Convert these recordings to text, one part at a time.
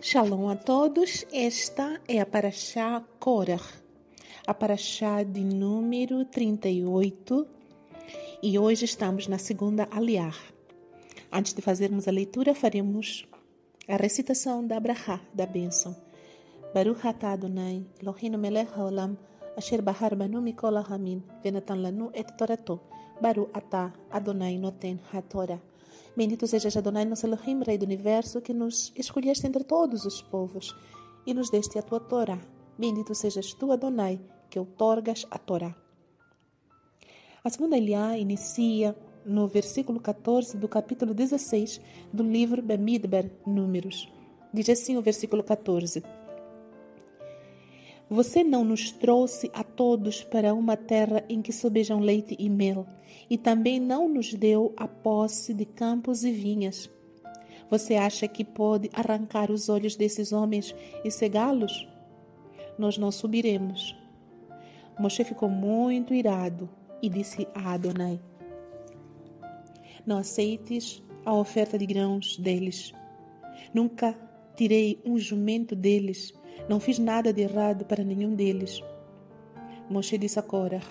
Shalom a todos, esta é a Paraxá Korah, a Paraxá de número 38 e hoje estamos na segunda aliar. Antes de fazermos a leitura, faremos a recitação da Abraha, da bênção. Baruch atah Adonai, Eloheinu melech haolam, asher bahar banu mikol hamin, venatan lanu et torato, Baruch atah Adonai noten ha-Torah. Bendito sejas Adonai, nosso Elohim, Rei do Universo, que nos escolheste entre todos os povos e nos deste a tua Torá. Bendito sejas tu, Adonai, que outorgas a Torá. A segunda Eliá inicia no versículo 14 do capítulo 16 do livro Bamidbar, Números. Diz assim o versículo 14. Você não nos trouxe a todos para uma terra em que sobejam leite e mel, e também não nos deu a posse de campos e vinhas. Você acha que pode arrancar os olhos desses homens e cegá-los? Nós não subiremos. Moshe ficou muito irado e disse a Adonai: Não aceites a oferta de grãos deles. Nunca tirei um jumento deles não fiz nada de errado para nenhum deles. Moshe disse a Korah: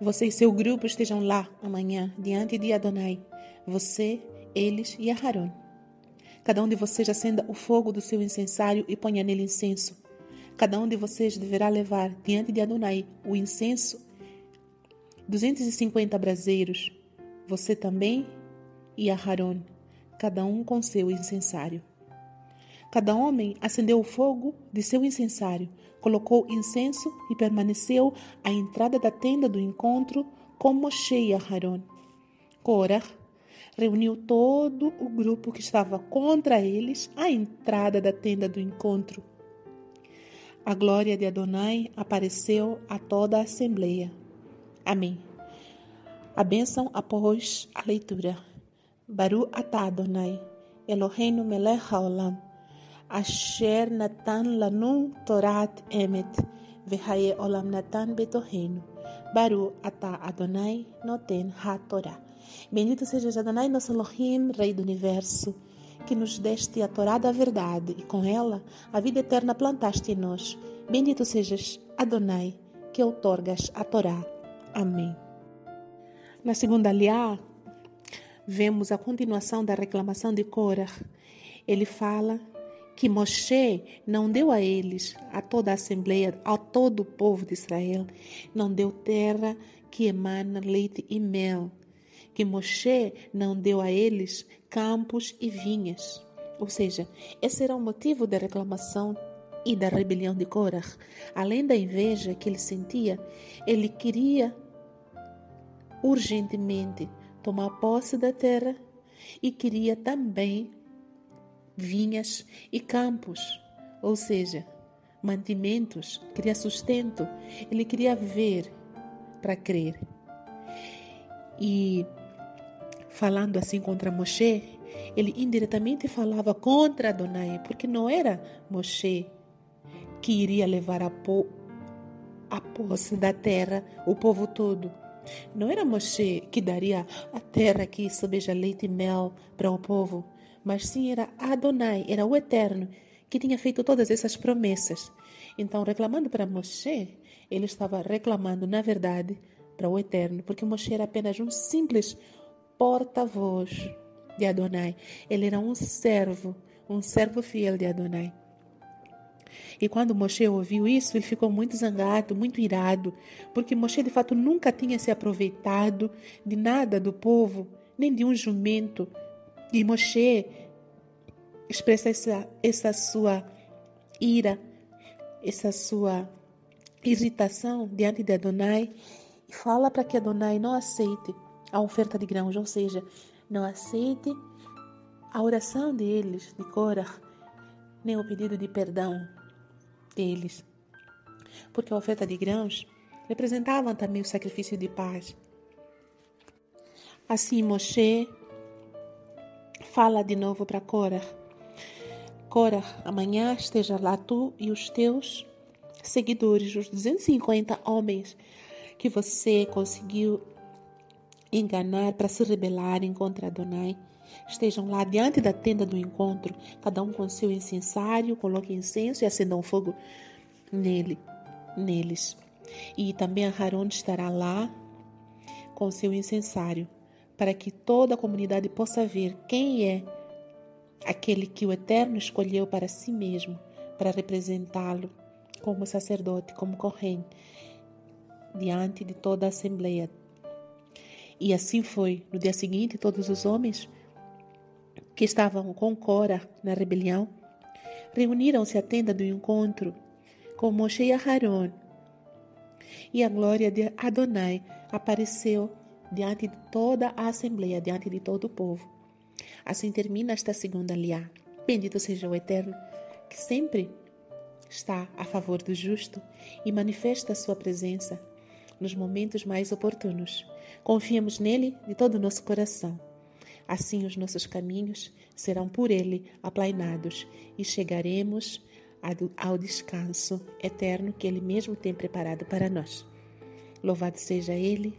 Você e seu grupo estejam lá amanhã, diante de Adonai. Você, eles e Aharon. Cada um de vocês acenda o fogo do seu incensário e ponha nele incenso. Cada um de vocês deverá levar diante de Adonai o incenso, 250 braseiros. Você também e Aharon, cada um com seu incensário. Cada homem acendeu o fogo de seu incensário, colocou incenso e permaneceu à entrada da tenda do encontro com Moshe e Aharon. Korah reuniu todo o grupo que estava contra eles à entrada da tenda do encontro. A glória de Adonai apareceu a toda a assembleia. Amém. A bênção após a leitura. Baru atah Adonai, Eloheinu melech haolam, Asher Natan Lanu Torat Emet, Vehaye Olam Natan Betohenu, Baru Ata Adonai Noten HaTorah. Bendito seja Adonai, nosso Elohim, Rei do Universo, que nos deste a Torá da verdade e com ela a vida eterna plantaste em nós. Bendito sejas Adonai, que outorgas a Torá. Amém. Na segunda aliá, vemos a continuação da reclamação de Korah. Ele fala que Moshe não deu a eles, a toda a Assembleia, a todo o povo de Israel, não deu terra que emana leite e mel, que Moshe não deu a eles campos e vinhas. Ou seja, esse era o motivo da reclamação e da rebelião de Korah. Além da inveja que ele sentia, ele queria urgentemente tomar posse da terra e queria também vinhas e campos, ou seja, mantimentos, queria sustento, ele queria viver para crer. E falando assim contra Moshe, ele indiretamente falava contra Adonai, porque não era Moshe que iria levar a, po a posse da terra, o povo todo. Não era Moshe que daria a terra que sobeja leite e mel para o povo mas sim era Adonai, era o Eterno, que tinha feito todas essas promessas. Então, reclamando para Moshe, ele estava reclamando, na verdade, para o Eterno, porque Moshe era apenas um simples porta-voz de Adonai. Ele era um servo, um servo fiel de Adonai. E quando Moshe ouviu isso, ele ficou muito zangado, muito irado, porque Moshe de fato nunca tinha se aproveitado de nada do povo, nem de um jumento, e Moshe expressa essa, essa sua ira, essa sua irritação diante de Adonai e fala para que Adonai não aceite a oferta de grãos, ou seja, não aceite a oração deles, de Korah, nem o pedido de perdão deles. Porque a oferta de grãos representava também o sacrifício de paz. Assim, Moshe fala de novo para Cora. Cora, amanhã esteja lá tu e os teus seguidores, os 250 homens que você conseguiu enganar para se rebelarem contra Adonai. estejam lá diante da tenda do encontro, cada um com seu incensário, coloque incenso e acendam fogo nele, neles. E também Aharon estará lá com seu incensário, para que toda a comunidade possa ver quem é aquele que o Eterno escolheu para si mesmo, para representá-lo como sacerdote, como corrente, diante de toda a assembleia. E assim foi. No dia seguinte, todos os homens que estavam com Cora na rebelião reuniram-se à tenda do encontro com Moshe e Aharon. E a glória de Adonai apareceu diante de toda a assembleia, diante de todo o povo. Assim termina esta segunda liá. Bendito seja o Eterno, que sempre está a favor do justo e manifesta a sua presença nos momentos mais oportunos. Confiamos nele de todo o nosso coração. Assim os nossos caminhos serão por ele aplainados e chegaremos ao descanso eterno que ele mesmo tem preparado para nós. Louvado seja ele